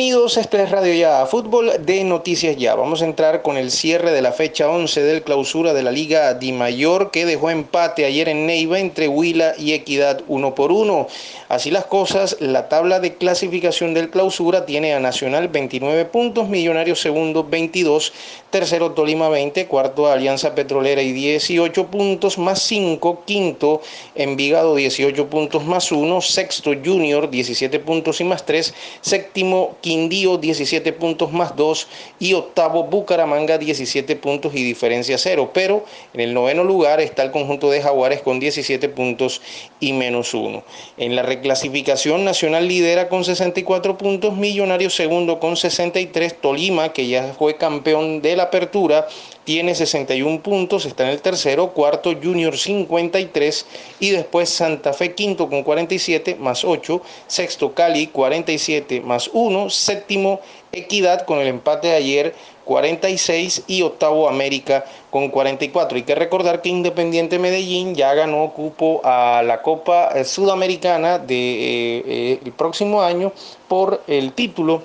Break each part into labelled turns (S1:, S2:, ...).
S1: Bienvenidos, este es Radio Ya, fútbol de Noticias Ya. Vamos a entrar con el cierre de la fecha 11 del clausura de la Liga Di Mayor que dejó empate ayer en Neiva entre Huila y Equidad uno por uno. Así las cosas, la tabla de clasificación del clausura tiene a Nacional 29 puntos, Millonarios segundo 22, tercero Tolima 20, cuarto Alianza Petrolera y 18 puntos más 5, quinto Envigado 18 puntos más 1, sexto Junior 17 puntos y más 3, séptimo Quindío 17 puntos más 2 y octavo Bucaramanga 17 puntos y diferencia 0. Pero en el noveno lugar está el conjunto de Jaguares con 17 puntos y menos 1. En la reclasificación Nacional lidera con 64 puntos, Millonario segundo con 63, Tolima que ya fue campeón de la apertura tiene 61 puntos, está en el tercero, cuarto Junior 53 y después Santa Fe quinto con 47 más 8, sexto Cali 47 más 1, séptimo Equidad con el empate de ayer 46 y octavo América con 44. Hay que recordar que Independiente Medellín ya ganó cupo a la Copa Sudamericana del de, eh, el próximo año por el título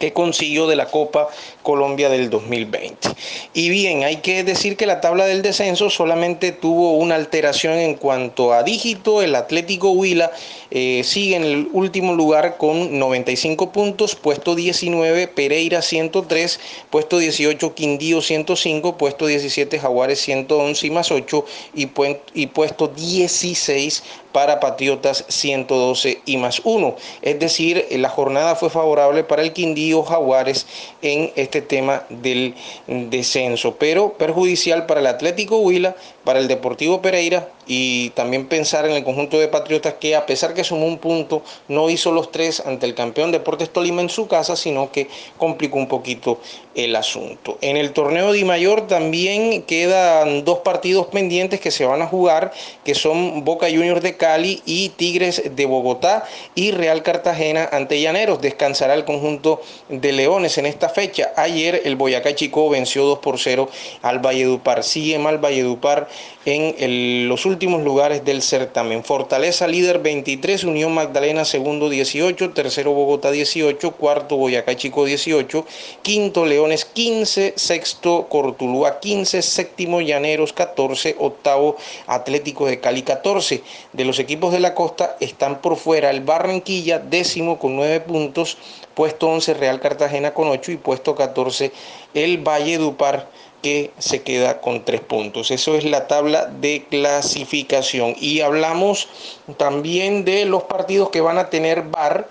S1: que consiguió de la Copa Colombia del 2020. Y bien, hay que decir que la tabla del descenso solamente tuvo una alteración en cuanto a dígito. El Atlético Huila eh, sigue en el último lugar con 95 puntos, puesto 19 Pereira 103, puesto 18 Quindío 105, puesto 17 Jaguares 111 y más 8 y, y puesto 16 para Patriotas 112 y más 1. Es decir, la jornada fue favorable para el Quindío Jaguares en este tema del descenso, pero perjudicial para el Atlético Huila, para el Deportivo Pereira y también pensar en el conjunto de Patriotas que a pesar que sumó un punto, no hizo los tres ante el campeón Deportes Tolima en su casa, sino que complicó un poquito el asunto. En el torneo de Mayor también quedan dos partidos pendientes que se van a jugar, que son Boca Juniors de Cali y Tigres de Bogotá y Real Cartagena ante Llaneros. Descansará el conjunto de Leones en esta fecha. Ayer el Boyacá Chico venció 2 por 0 al Valledupar. Sigue mal Valledupar en los últimos lugares del certamen. Fortaleza líder 23, Unión Magdalena segundo 18, tercero Bogotá 18, cuarto Boyacá Chico 18, quinto Leones 15, sexto Cortulúa 15, séptimo Llaneros 14, octavo Atlético de Cali 14. De los equipos de la costa están por fuera el Barranquilla décimo con 9 puntos, puesto 11 Real Cartagena con 8 y puesto 14 el Valle Dupar que se queda con tres puntos. Eso es la tabla de clasificación. Y hablamos también de los partidos que van a tener VAR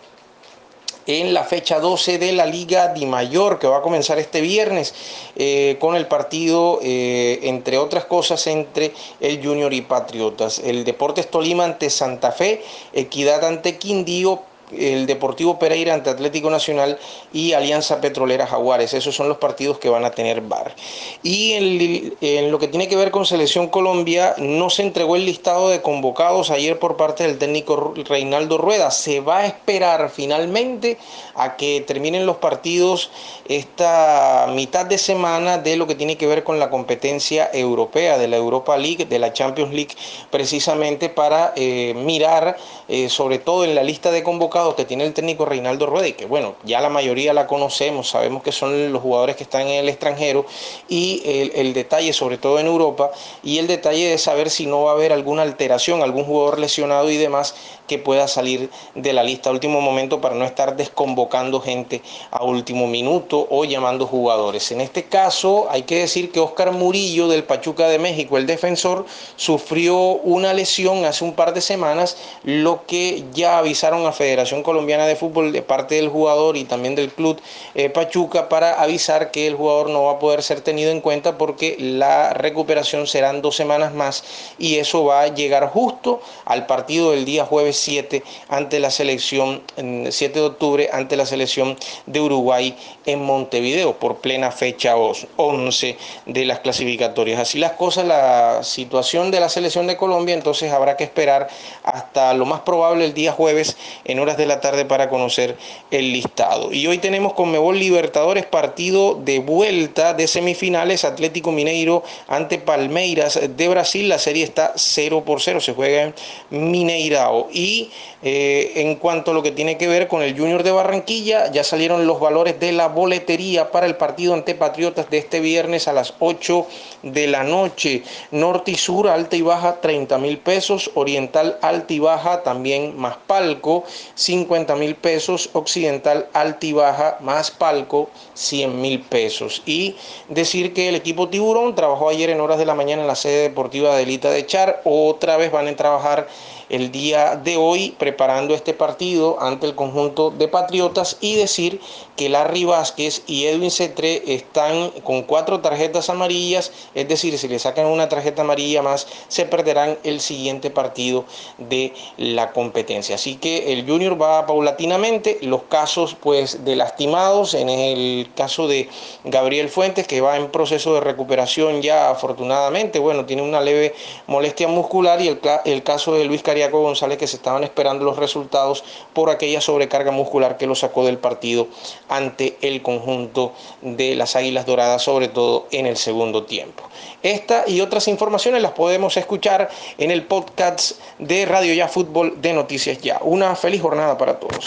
S1: en la fecha 12 de la Liga Di Mayor, que va a comenzar este viernes eh, con el partido, eh, entre otras cosas, entre el Junior y Patriotas. El Deportes Tolima ante Santa Fe, Equidad ante Quindío, el Deportivo Pereira ante Atlético Nacional y Alianza Petrolera Jaguares. Esos son los partidos que van a tener VAR. Y en, lo que tiene que ver con Selección Colombia, no se entregó el listado de convocados ayer por parte del técnico Reinaldo Rueda. Se va a esperar finalmente a que terminen los partidos esta mitad de semana de lo que tiene que ver con la competencia europea, de la Europa League, de la Champions League, precisamente para eh, mirar, eh, sobre todo en la lista de convocados, que tiene el técnico Reinaldo Rueda y que bueno, ya la mayoría la conocemos, sabemos que son los jugadores que están en el extranjero y el, detalle sobre todo en Europa y el detalle de saber si no va a haber alguna alteración, algún jugador lesionado y demás que pueda salir de la lista a último momento para no estar desconvocando gente a último minuto o llamando jugadores. En este caso hay que decir que Oscar Murillo del Pachuca de México, el defensor, sufrió una lesión hace un par de semanas, lo que ya avisaron a Federación Colombiana de Fútbol de parte del jugador y también del club eh, Pachuca para avisar que el jugador no va a poder ser tenido en cuenta porque la recuperación serán dos semanas más y eso va a llegar justo al partido del día jueves 7 ante la selección, 7 de octubre ante la selección de Uruguay en Montevideo por plena fecha 11 de las clasificatorias. Así las cosas, la situación de la selección de Colombia, entonces habrá que esperar hasta lo más probable el día jueves en horas de la tarde para conocer el listado. Y hoy tenemos con Mebol Libertadores partido de vuelta de semifinales Atlético Mineiro ante Palmeiras de Brasil. La serie está 0 por 0, se juega en Mineirao. Y eh, en cuanto a lo que tiene que ver con el Junior de Barranquilla, ya salieron los valores de la boletería para el partido ante Patriotas de este viernes a las 8 de la noche. Norte y sur, alta y baja, 30 mil pesos. Oriental, alta y baja, también más palco, 50 mil pesos. Occidental, alta y baja, más palco, 100 mil pesos. Y decir que el equipo Tiburón trabajó ayer en horas de la mañana en la sede deportiva de Elita de Char. Otra vez van a trabajar el día de hoy preparando este partido ante el conjunto de Patriotas y decir que Larry Vázquez y Edwin Cetré están con cuatro tarjetas amarillas, es decir, si le sacan una tarjeta amarilla más, se perderán el siguiente partido de la competencia. Así que el Junior va paulatinamente, los casos pues de lastimados, en el caso de Gabriel Fuentes que va en proceso de recuperación ya afortunadamente, bueno, tiene una leve molestia muscular y el, caso de Luis Cari González que se estaban esperando los resultados por aquella sobrecarga muscular que lo sacó del partido ante el conjunto de las Águilas Doradas, sobre todo en el segundo tiempo. Esta y otras informaciones las podemos escuchar en el podcast de Radio Ya Fútbol de Noticias Ya. Una feliz jornada para todos.